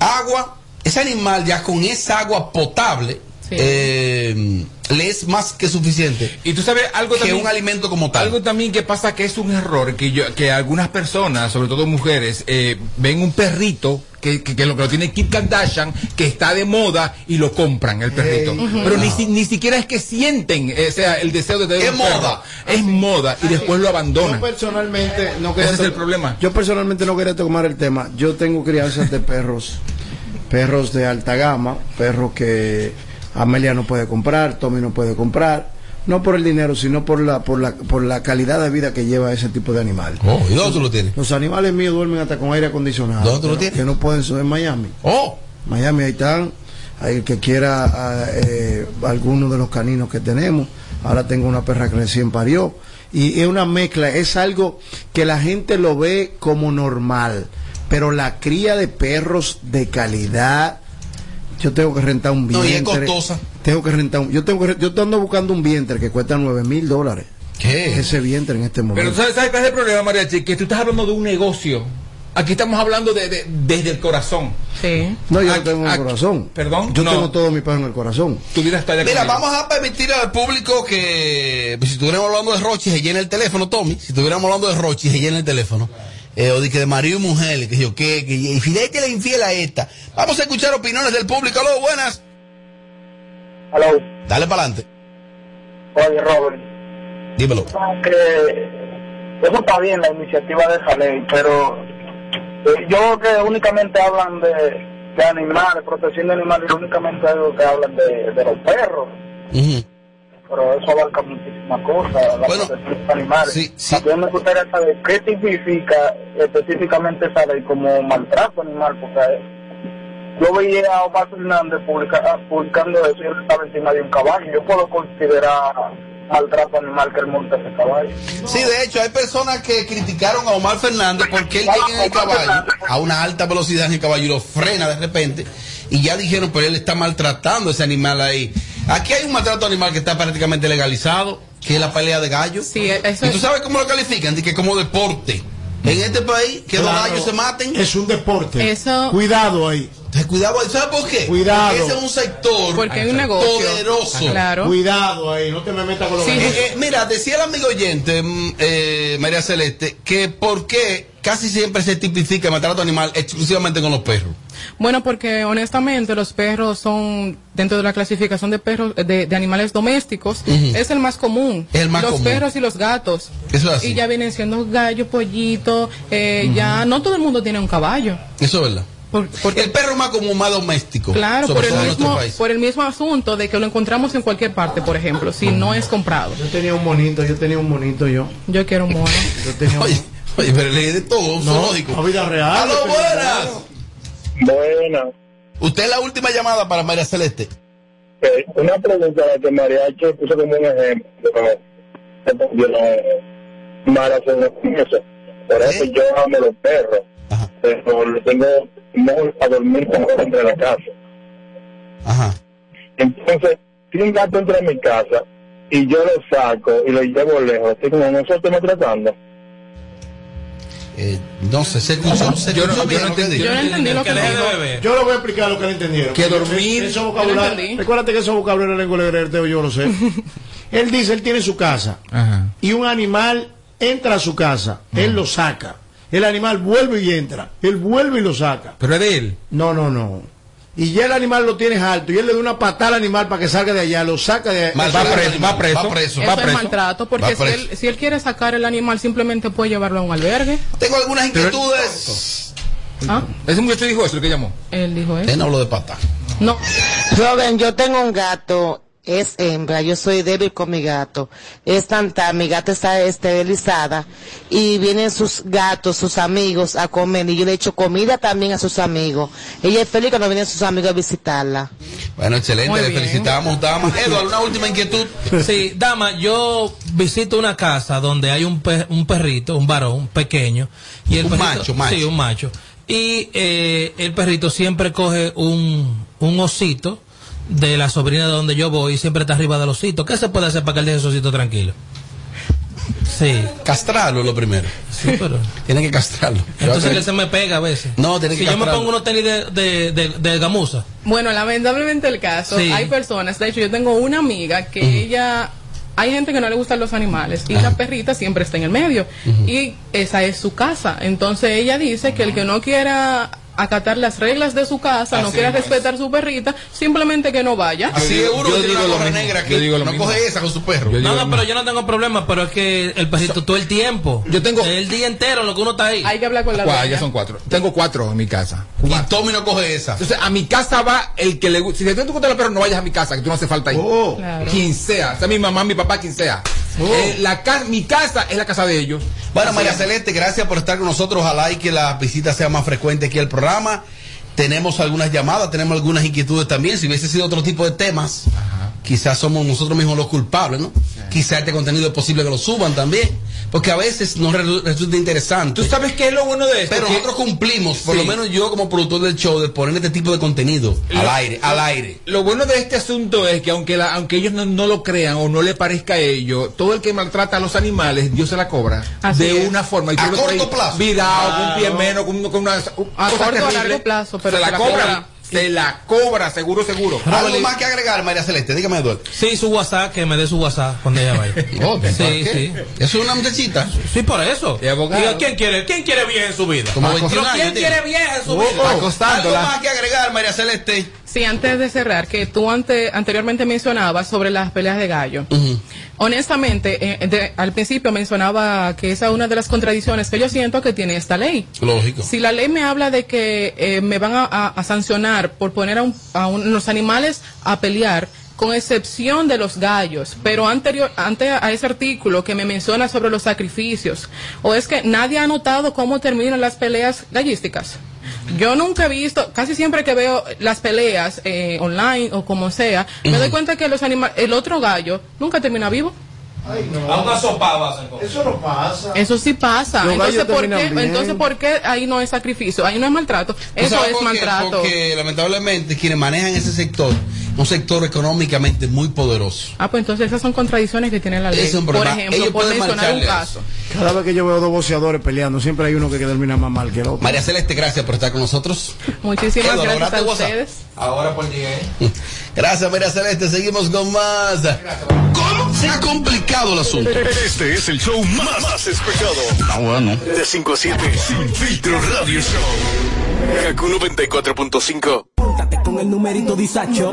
agua, ese animal ya con esa agua potable eh, le es más que suficiente. Y tú sabes algo que también. un alimento como tal. Algo también que pasa que es un error, que yo, que algunas personas, sobre todo mujeres, eh, ven un perrito que, que, que lo que lo tiene Kim Kardashian, que está de moda y lo compran el perrito. Pero no. ni, si- ni siquiera es que sienten eh, o sea, el deseo de tener Es un perro. moda. Es moda y después lo abandonan. Yo personalmente no quería Ese es el problema. Yo personalmente no quería tomar el tema. Yo tengo crianzas de perros, perros de alta gama, perros que Amelia no puede comprar, Tommy no puede comprar, no por el dinero, sino por la por la por la calidad de vida que lleva ese tipo de animal. Oh, ¿y dónde tú lo tienes? Los animales míos duermen hasta con aire acondicionado. ¿Dónde tú lo tienes? Que no pueden subir en Miami. Oh, Miami ahí están. El que quiera ah, eh, alguno de los caninos que tenemos. Ahora tengo una perra que recién parió. Y es una mezcla, es algo que la gente lo ve como normal. Pero la cría de perros de calidad, yo tengo que rentar un No, vientre. y es costosa. Tengo que rentar un, yo tengo que yo ando buscando un vientre que cuesta nueve mil dólares. ¿Qué? Ese vientre en este momento. Pero ¿sabes, ¿sabes cuál es el problema, Mariachi? Que tú estás hablando de un negocio. Aquí estamos hablando de, de- desde el corazón. Sí. no, yo Aquí- no tengo en el corazón. ¿Perdón? Yo No. tengo todo mi perro en el corazón. Tu vida está Mira, vamos a permitir al público que, pues, si estuviéramos hablando de Rochi, se llena el teléfono, Tommy. Si estuviéramos hablando de Rochi, se llena el teléfono. Eh, o de que de marido y mujer, que yo, que, que, y Fidel que le infiel a esta. Vamos a escuchar opiniones del público. Aló, buenas. Hello. Dale para adelante. Oye, Robert, Dímelo. que eso está bien, la iniciativa de esa ley, pero eh, yo creo que únicamente hablan de, de animales, protección de animales, y únicamente algo que hablan de, de los perros. Pero eso abarca muchísimas cosas, la Bueno, protección de animales. sí, sí. También me gustaría saber qué tipifica específicamente esa ley como maltrato animal, porque eh, yo veía a Omar Fernández publica- publicando eso y él estaba encima de un caballo. Yo puedo considerar maltrato animal que él monta ese caballo. Sí, de hecho, hay personas que criticaron a Omar Fernández porque él llega en el caballo a una alta velocidad en el caballo y lo frena de repente. Y ya dijeron, pero él está maltratando a ese animal ahí. Aquí hay un maltrato animal que está prácticamente legalizado, que es la pelea de gallos. Sí, eso ¿Y tú es- sabes cómo lo califican? De que como deporte. En este país, que los gallos se maten. Es un deporte. Eso- Cuidado ahí. Entonces, cuidado, ahí. ¿sabes por qué? Cuidado. Porque ese es un sector Porque hay un negocio. poderoso. Claro. Cuidado ahí. No te me metas con los Sí, gallos. Eh, eh, mira, decía el amigo oyente, mm, eh, María Celeste, que por qué casi siempre se tipifica el maltrato animal exclusivamente con los perros. Bueno, porque honestamente los perros son, dentro de la clasificación de perros, de, de animales domésticos, es el más común. El más los común. perros y los gatos. Eso es así. Y ya vienen siendo gallo, pollito, eh, ya no todo el mundo tiene un caballo. Eso es verdad. Por- porque- El perro más como más doméstico. Claro, sobre por el, todo en nuestro mismo, país. por el mismo asunto de que lo encontramos en cualquier parte, por ejemplo, si no es comprado. Yo tenía un monito, yo tenía un monito yo. Yo quiero un mono. [LAUGHS] Yo tenía un Oye, oye, pero leí de todo, un No, zoológico. a vida real. ¡Aló, yo tenía buenas! un mono. Buena. Usted es la última llamada para María Celeste. Eh, una pregunta la que Mariachi puso como un ejemplo. Yo no hacer eso. Por eso yo amo los perros. Pero lo tengo a dormir dentro de la casa. Ajá. Entonces, si un gato entra en mi casa y yo lo saco y lo llevo lejos, así como nosotros me tratando. Eh, no sé, se escuchó, se Yo no- yo no lo que entendí. Yo no entendí lo que de dijo. beber. Yo le voy a explicar lo que le entendieron. Que dormir- lo vocabulario. Recuérdate que ese vocabulario de lengua de yo lo sé. [LAUGHS] él dice, él tiene su casa. Ajá. Y un animal entra a su casa. Él lo saca. El animal vuelve y entra. Él vuelve y lo saca. Pero es de él. No, no, no. Y ya el animal lo tienes alto y él le da una patada al animal para que salga de allá, lo saca de Mal- Va va preso, va preso. va preso. Eso Va es preso. maltrato, Va porque si preso. él, si él quiere sacar el animal, simplemente puede llevarlo a un albergue. Tengo algunas inquietudes. ¿Ah? Ese muchacho dijo eso, lo que llamó. Él dijo eso. no habló de pata. No. Robin, yo tengo un gato, es hembra, yo soy débil con mi gato. Es tanta, mi gata está esterilizada y vienen sus gatos, sus amigos a comer y yo le echo comida también a sus amigos. Ella es feliz cuando vienen sus amigos a visitarla. Bueno, excelente, Muy le bien. felicitamos, dama. [LAUGHS] Eduardo, una última inquietud. Sí, dama, yo visito una casa donde hay un, pe- un perrito, un varón pequeño. Y el Un perrito- macho, macho. Sí, un macho. Y eh, el perrito siempre coge un, un osito de la sobrina de donde yo voy y siempre está arriba del osito. ¿Qué se puede hacer para que él deje ese osito tranquilo? Sí. Castrarlo es lo primero. Sí, pero. Tienen que castrarlo. Entonces que se me pega a veces. No, tiene Si que yo me pongo unos tenis de, de, de, de gamuza. Bueno, lamentablemente el caso, Sí. hay personas, de hecho yo tengo una amiga que ella, hay gente que no le gustan los animales y la perrita siempre está en el medio y esa es su casa. Entonces ella dice que el que no quiera acatar las reglas de su casa, no quiera es. respetar su perrita, simplemente que no vaya. Así Yo seguro digo- que yo tiene una digo lo mismo. negra Yo que digo lo no mismo. coge esa con su perro. Yo digo No, no, pero yo no tengo problema, pero es que el perrito todo el tiempo. Yo tengo- El día entero lo que uno está ahí. Hay que hablar con la Cuatro, dueña. ya son cuatro. Tengo cuatro en mi casa. Y Tommy no coge esa. Entonces, a mi casa va el que le gusta. Si te tú gustan los perros, no vayas a mi casa, que tú no hace falta ahí. Oh. Claro. Quien sea, sea mi mamá, mi papá, quien sea. Eh, la ca- mi casa es la casa de ellos. Bueno, Así María es. Celeste, gracias por estar con nosotros. Ojalá y que las visitas sean más frecuentes aquí al programa. Tenemos algunas llamadas, tenemos algunas inquietudes también. Si hubiese sido otro tipo de temas, quizás somos nosotros mismos los culpables, ¿no? Quizás este contenido es posible que lo suban también. Porque a veces nos re- resulta interesante. ¿Tú sabes qué es lo bueno de esto? Pero Que- nosotros cumplimos, por Sí. lo menos yo como productor del show, de poner este tipo de contenido al Lo- aire, al aire. Lo bueno de este asunto es que aunque la- aunque ellos no, no lo crean o no le parezca a ellos, todo el que maltrata a los animales, Dios se la cobra Así de es. una forma. Y A corto traes plazo. Vidao, con un pie menos, con, con una A corto o terrible, largo plazo, pero se la se la cobra. cobra. Se la cobra, seguro, seguro. Algo más que agregar, María Celeste, dígame, Eduardo. Sí, su WhatsApp, que me dé su WhatsApp cuando ella vaya. [LAUGHS] Oh, ¿por sí, sí. Eso es una muchachita. Sí, por eso. Y. Diga, ¿quién quiere, quién quiere vieja en su vida? Como Pero 21 años ¿quién tiene. quiere vieja en su Oh, vida? oh. Acostándola. Algo más que agregar, María Celeste. Sí, antes de cerrar, que tú ante, anteriormente mencionabas sobre las peleas de gallo. Honestamente, eh, de- al principio mencionaba que esa es una de las contradicciones que yo siento que tiene esta ley. Lógico. Si la ley me habla de que eh, me van a, a- a sancionar por poner a, un- a un- los animales a pelear, con excepción de los gallos, pero anterior, antes a ese artículo que me menciona sobre los sacrificios, o es que nadie ha notado cómo terminan las peleas gallísticas. Yo nunca he visto, casi siempre que veo las peleas eh, online o como sea, me doy cuenta que los animales, el otro gallo nunca termina vivo. A una sopa Eso no pasa. Eso sí pasa. Los Entonces ¿por, qué, bien. entonces, ¿por qué ahí no es sacrificio? Ahí no es maltrato. ¿Tú Eso es por maltrato. Porque lamentablemente quienes manejan ese sector, un sector económicamente muy poderoso. Ah, pues entonces esas son contradicciones que tiene la ley. Ese es un Por ejemplo, Ellos por pueden mencionar un caso. Cada vez que yo veo dos boxeadores peleando, siempre hay uno que termina más mal que el otro. María Celeste, gracias por estar con nosotros. Muchísimas Eduardo, gracias a ustedes. Ahora por llegué. [LAUGHS] Gracias, María Celeste. Seguimos con más. ¿Cómo se ha complicado el asunto? Este es el show más, más escuchado. Ah, bueno. De 5 a 7. Sin filtro radio show. Kaku 94.5. Con el numerito Disacho.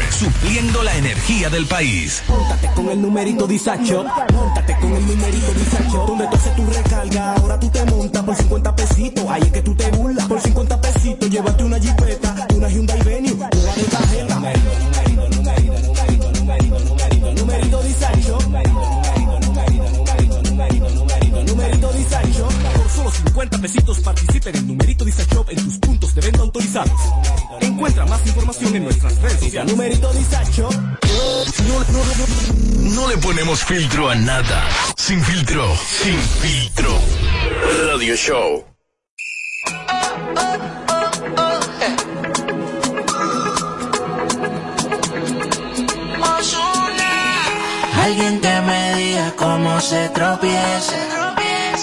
supliendo la energía del país. Póntate con el numerito disacho, póntate con el numerito disacho, donde tú haces tu recarga, ahora tú te mueves. filtro a nada. Sin filtro. Sin filtro. Radio Show. Alguien que me diga cómo se tropieza.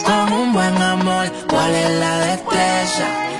Con un buen amor, ¿cuál es la destreza?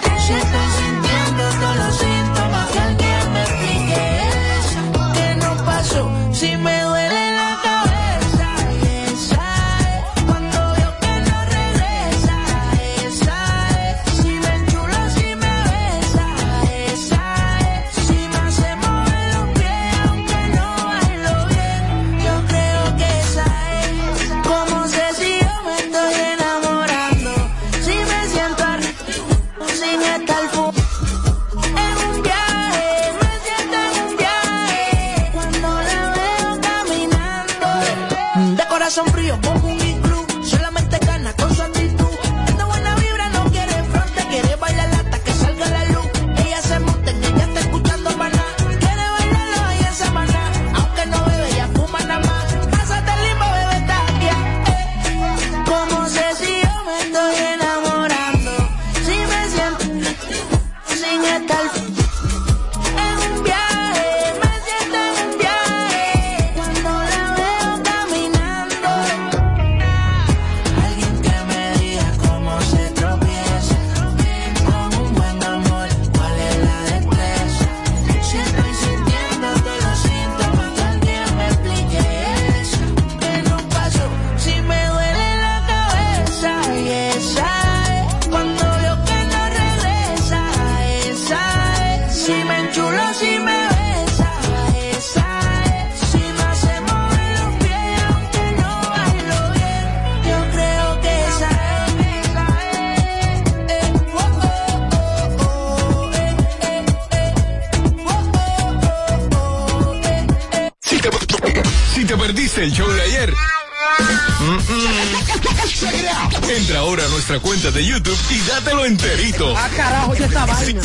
de YouTube y dátelo enterito. Ah, carajo, ya está Radio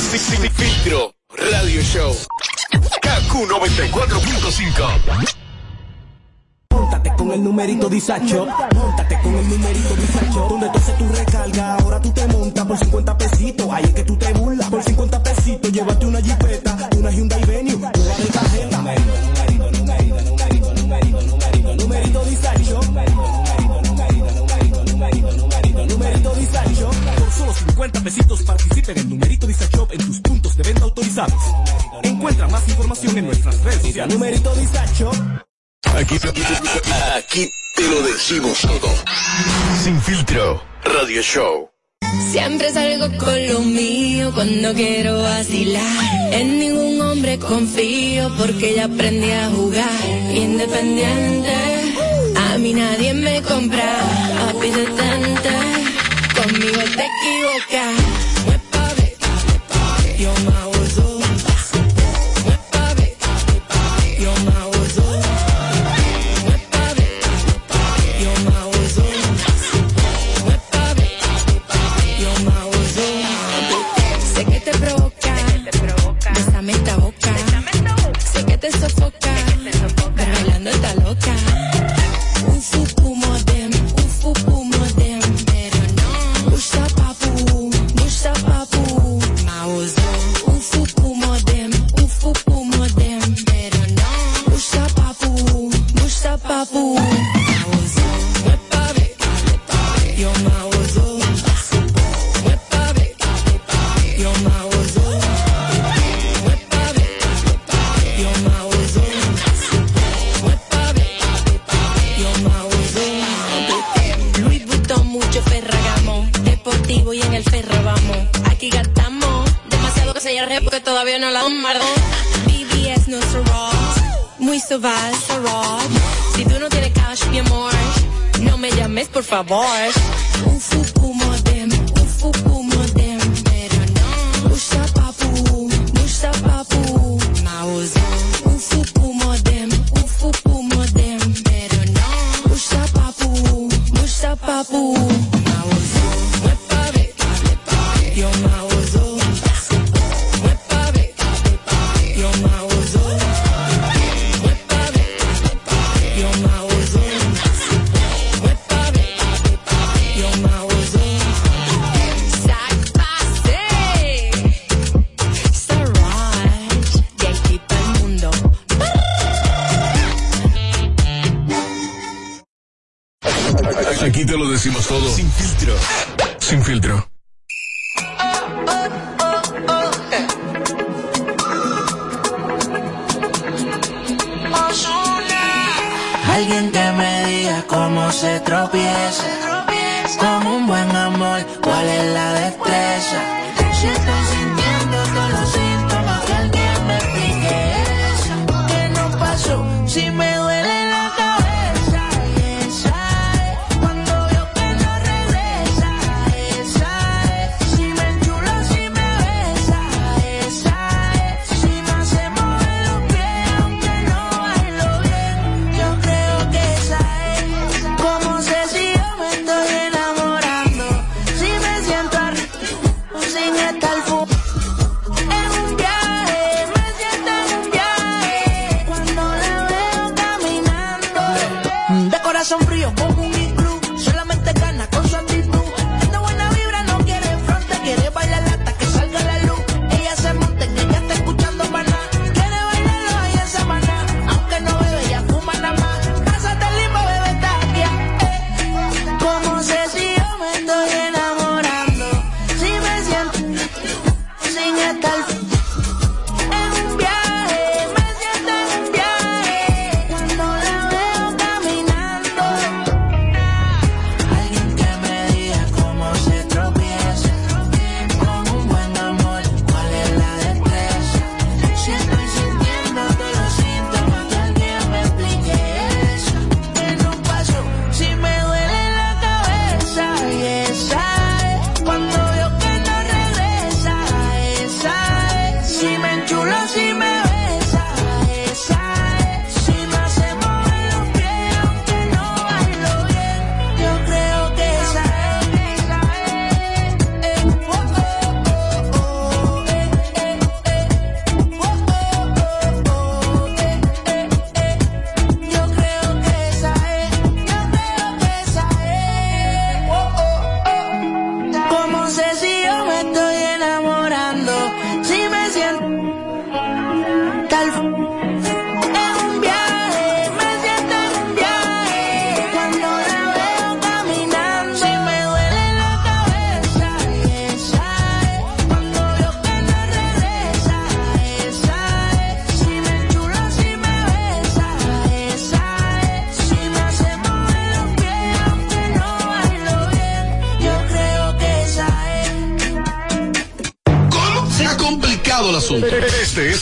Show. KQ 94.5 Móntate con el numerito disacho. Con el numerito disacho. Donde tú tu recarga, ahora tú te montas por 50 pesitos. Ahí es que tú te burlas. Por 50 pesitos, llévate una jipeta, una Hyundai Venue. solo 50 pesitos participen en Numerito Dice Shop en tus puntos de venta autorizados. Encuentra más información en nuestras redes sociales. Numerito Dice Shop. Aquí, te lo decimos todo. Sin filtro, Radio Show. Siempre salgo con lo mío cuando quiero vacilar. En ningún hombre confío porque ya aprendí a jugar. Independiente, a mí nadie me compra equivocar.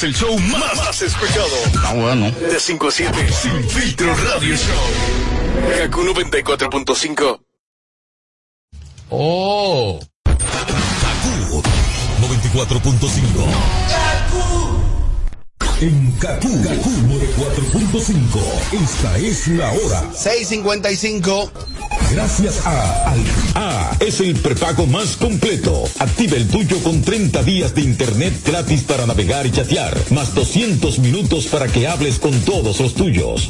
es el show más, más escuchado. Ah, bueno. De 5 a 7. Sin filtro radio show. Kaku 94.5. Oh. Kaku 94.5. En Kaku, Kaku 4.5. Esta es la hora. 6.55. Gracias a Al. A es el prepago más completo. Activa el tuyo con 30 días de internet gratis para navegar y chatear. Más 200 minutos para que hables con todos los tuyos.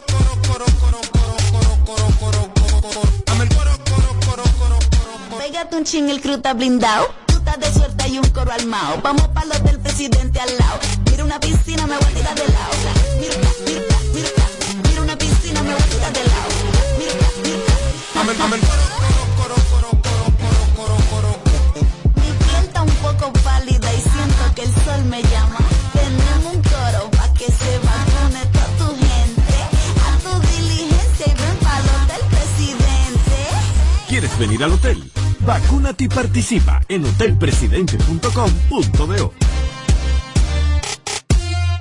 Un chin, el crew está blindado. Puta de suerte y un coro armado. Vamos pa' los del presidente al lado. Mira una piscina, me voy a tirar de lado. Mira, mira, mira, mira una piscina, me voy a tirar de lado. Mira, mira, amén, amén. Mi planta un poco pálida y siento que el sol me llama. Tenemos un coro pa' que se vacune toda tu gente. A tu diligencia y ven pa' los del presidente. ¿Quieres venir al hotel? Vacúnate y participa en hotelpresidente.com.do.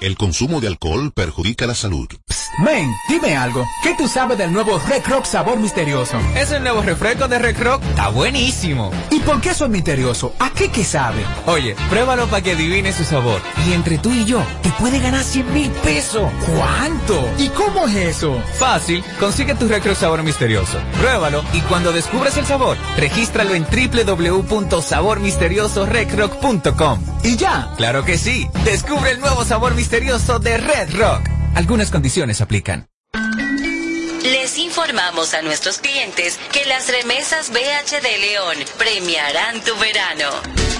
El consumo de alcohol perjudica la salud. Men, dime algo. ¿Qué tú sabes del nuevo Red Rock sabor misterioso? Es el nuevo refresco de Red Rock. Está buenísimo. ¿Y por qué eso es misterioso? ¿A qué que sabe? Oye, pruébalo para que adivines su sabor. Y entre tú y yo, te puede ganar 100 mil pesos. ¿Cuánto? ¿Y cómo es eso? Fácil, consigue tu Red Rock sabor misterioso. Pruébalo y cuando descubras el sabor, regístralo en www.sabormisteriosoredrock.com. ¿Y ya? Claro que sí. Descubre el nuevo sabor misterioso de Red Rock. Algunas condiciones aplican. Les informamos a nuestros clientes que las remesas BH de León premiarán tu verano.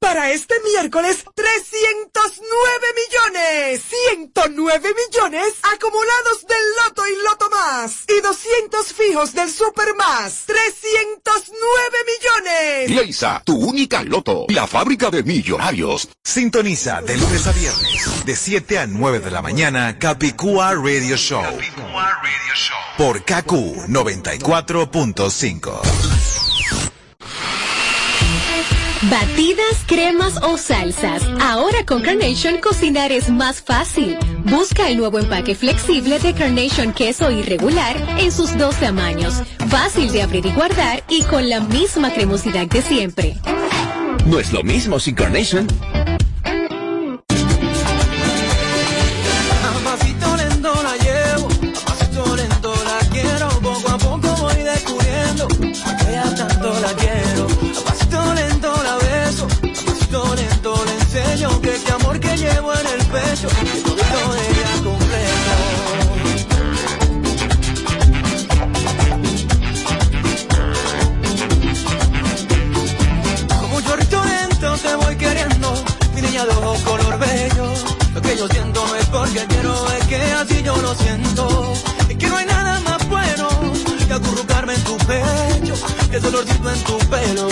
Para este miércoles, 309 millones, 109 millones acumulados del Loto y Loto Más y 200 fijos del Super Más, 309 millones. Leisa, tu única loto, la fábrica de millonarios. Sintoniza de lunes a viernes, de 7 a 9 de la mañana, Capicúa Radio Show. Por KQ 94.5. Batidas, cremas o salsas. Ahora con Carnation cocinar es más fácil. Busca el nuevo empaque flexible de Carnation queso irregular en sus dos tamaños. Fácil de abrir y guardar y con la misma cremosidad de siempre. No es lo mismo sin Carnation. Tu pelo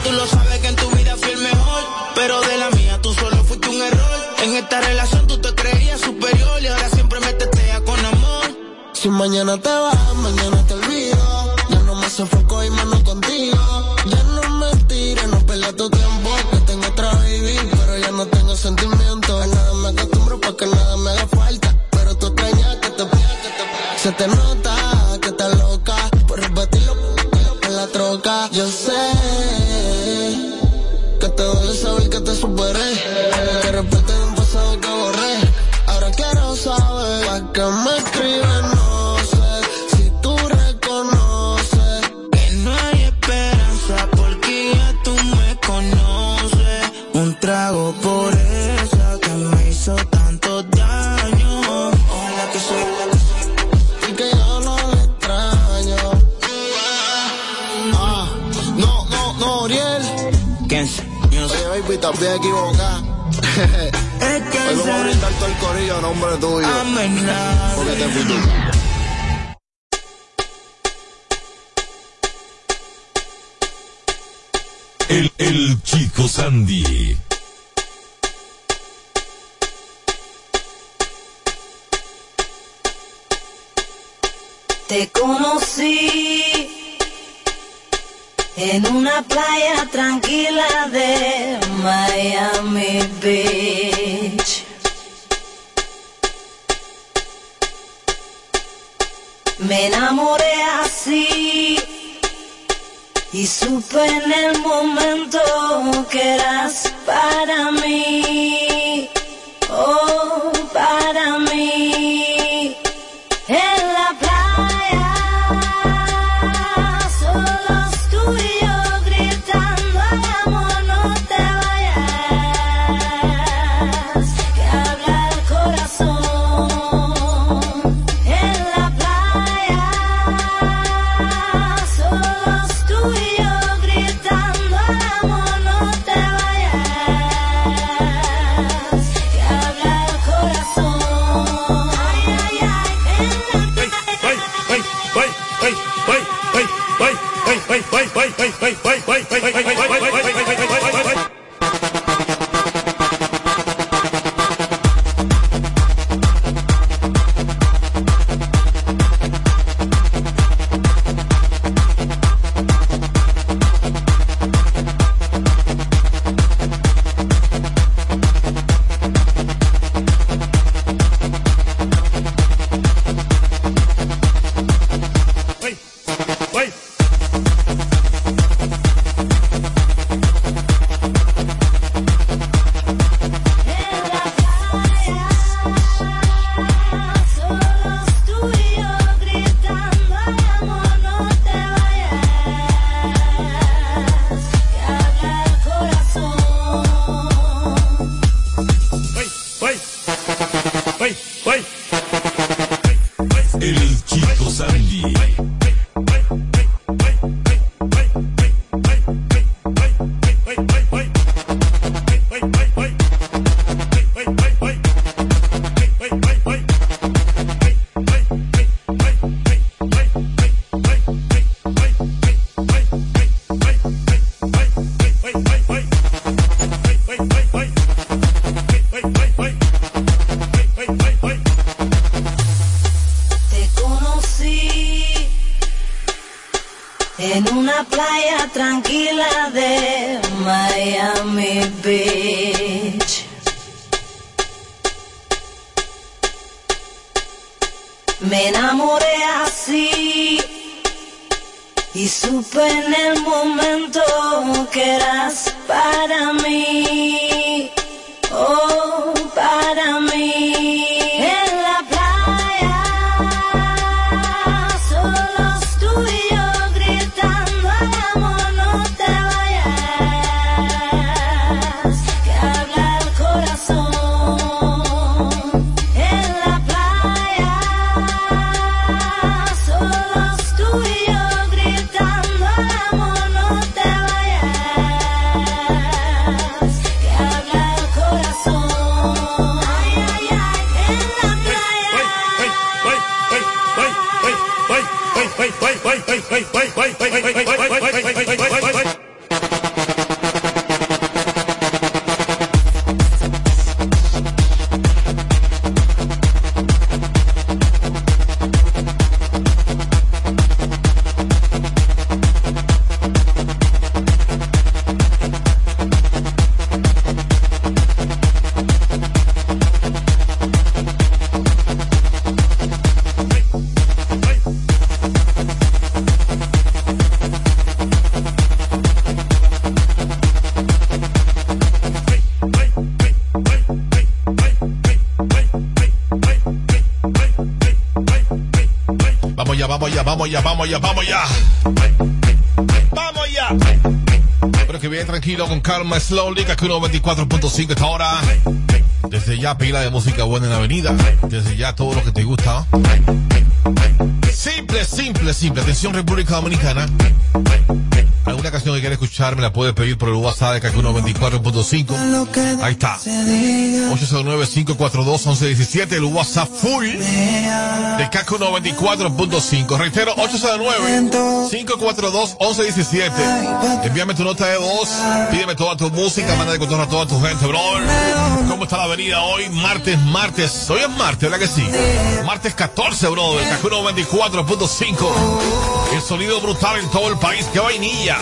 tú lo sabes. Te conocí en una playa tranquila de Miami Beach. Me enamoré así y supe en el momento que eras para mí. Oh. Vamos ya, vamos ya, vamos ya. Vamos ya. Pero que bien tranquilo con calma, slowly, que 24.5 esta hora. Desde ya pila de música buena en la avenida. Desde ya todo lo que te gusta. Simple, simple, simple. Atención República Dominicana. ¿Alguna canción que quieras escuchar me la puedes pedir por el WhatsApp de KQ 94.5? Ahí está. 809-542-1117, el WhatsApp full de KQ 94.5. Reitero, 809-542-1117. Envíame tu nota de voz, pídeme toda tu música, manda de contorno a toda tu gente, bro. ¿Cómo está la avenida hoy? Martes, martes. Hoy es martes, ¿verdad que sí? Martes 14, bro, del KQ 94.5. El sonido brutal en todo el país. ¡Qué vainilla!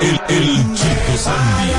El, el Chico Sandy.